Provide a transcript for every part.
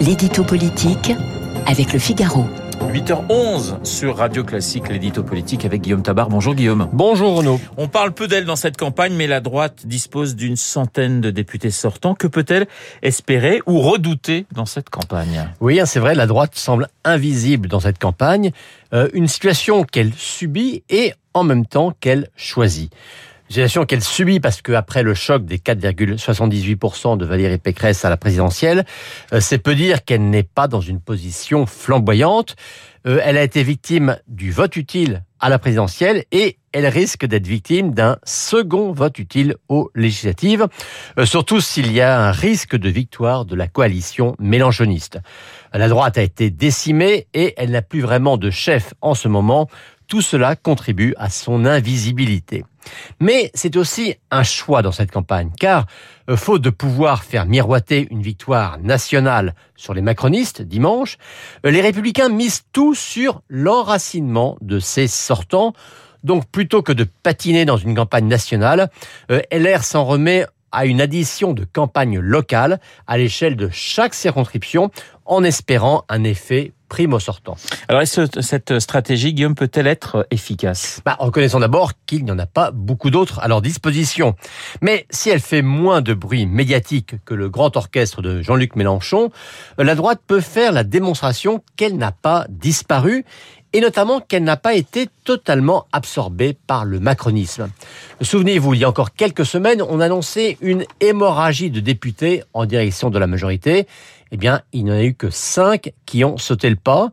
l'édito politique avec le Figaro. 8h11 sur Radio Classique, l'édito politique avec Guillaume Tabar. Bonjour Guillaume. Bonjour Renaud. On parle peu d'elle dans cette campagne, mais la droite dispose d'une centaine de députés sortants. Que peut-elle espérer ou redouter dans cette campagne? Oui, hein, c'est vrai, la droite semble invisible dans cette campagne. Euh, une situation qu'elle subit et en même temps qu'elle choisit. Situation qu'elle subit parce qu'après le choc des 4,78% de Valérie Pécresse à la présidentielle, euh, c'est peu dire qu'elle n'est pas dans une position flamboyante. Euh, elle a été victime du vote utile à la présidentielle et elle risque d'être victime d'un second vote utile aux législatives, euh, surtout s'il y a un risque de victoire de la coalition mélanchoniste. La droite a été décimée et elle n'a plus vraiment de chef en ce moment. Tout cela contribue à son invisibilité. Mais c'est aussi un choix dans cette campagne, car euh, faute de pouvoir faire miroiter une victoire nationale sur les macronistes dimanche, euh, les républicains misent tout sur l'enracinement de ces sortants. Donc plutôt que de patiner dans une campagne nationale, euh, LR s'en remet à une addition de campagnes locales à l'échelle de chaque circonscription en espérant un effet primo sortant. Alors, est-ce cette stratégie, Guillaume, peut-elle être efficace? Bah, Reconnaissons d'abord qu'il n'y en a pas beaucoup d'autres à leur disposition. Mais si elle fait moins de bruit médiatique que le grand orchestre de Jean-Luc Mélenchon, la droite peut faire la démonstration qu'elle n'a pas disparu et notamment qu'elle n'a pas été totalement absorbée par le macronisme. Souvenez-vous, il y a encore quelques semaines, on annonçait une hémorragie de députés en direction de la majorité eh bien, il n'y en a eu que 5 qui ont sauté le pas.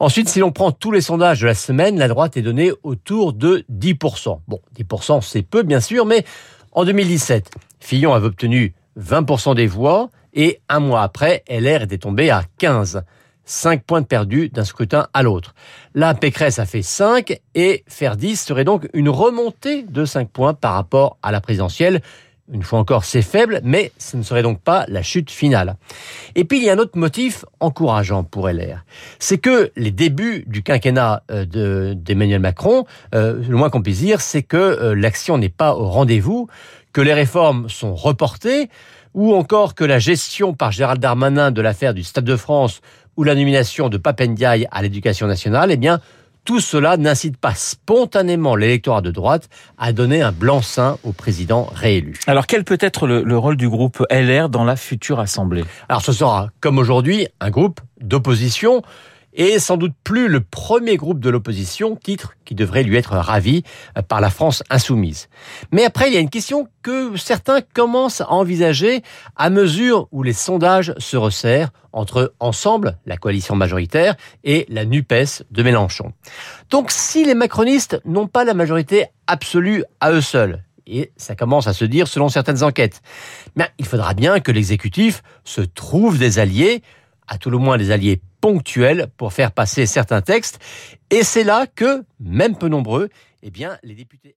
Ensuite, si l'on prend tous les sondages de la semaine, la droite est donnée autour de 10%. Bon, 10%, c'est peu, bien sûr, mais en 2017, Fillon avait obtenu 20% des voix et un mois après, LR était tombé à 15. 5 points de perdu d'un scrutin à l'autre. Là, Pécresse a fait 5 et faire 10 serait donc une remontée de 5 points par rapport à la présidentielle. Une fois encore, c'est faible, mais ce ne serait donc pas la chute finale. Et puis, il y a un autre motif encourageant pour LR. C'est que les débuts du quinquennat euh, d'Emmanuel Macron, euh, le moins qu'on puisse dire, c'est que euh, l'action n'est pas au rendez-vous, que les réformes sont reportées, ou encore que la gestion par Gérald Darmanin de l'affaire du Stade de France ou la nomination de Papendiaï à l'éducation nationale, eh bien, tout cela n'incite pas spontanément l'électorat de droite à donner un blanc-seing au président réélu. Alors quel peut être le, le, rôle du groupe LR dans la future Assemblée? Alors ce sera, comme aujourd'hui, un groupe d'opposition et sans doute plus le premier groupe de l'opposition, titre qui devrait lui être ravi par la France insoumise. Mais après, il y a une question que certains commencent à envisager à mesure où les sondages se resserrent entre Ensemble, la coalition majoritaire, et la NUPES de Mélenchon. Donc si les macronistes n'ont pas la majorité absolue à eux seuls, et ça commence à se dire selon certaines enquêtes. Il faudra bien que l'exécutif se trouve des alliés, à tout le moins des alliés ponctuels pour faire passer certains textes. Et c'est là que, même peu nombreux, eh bien, les députés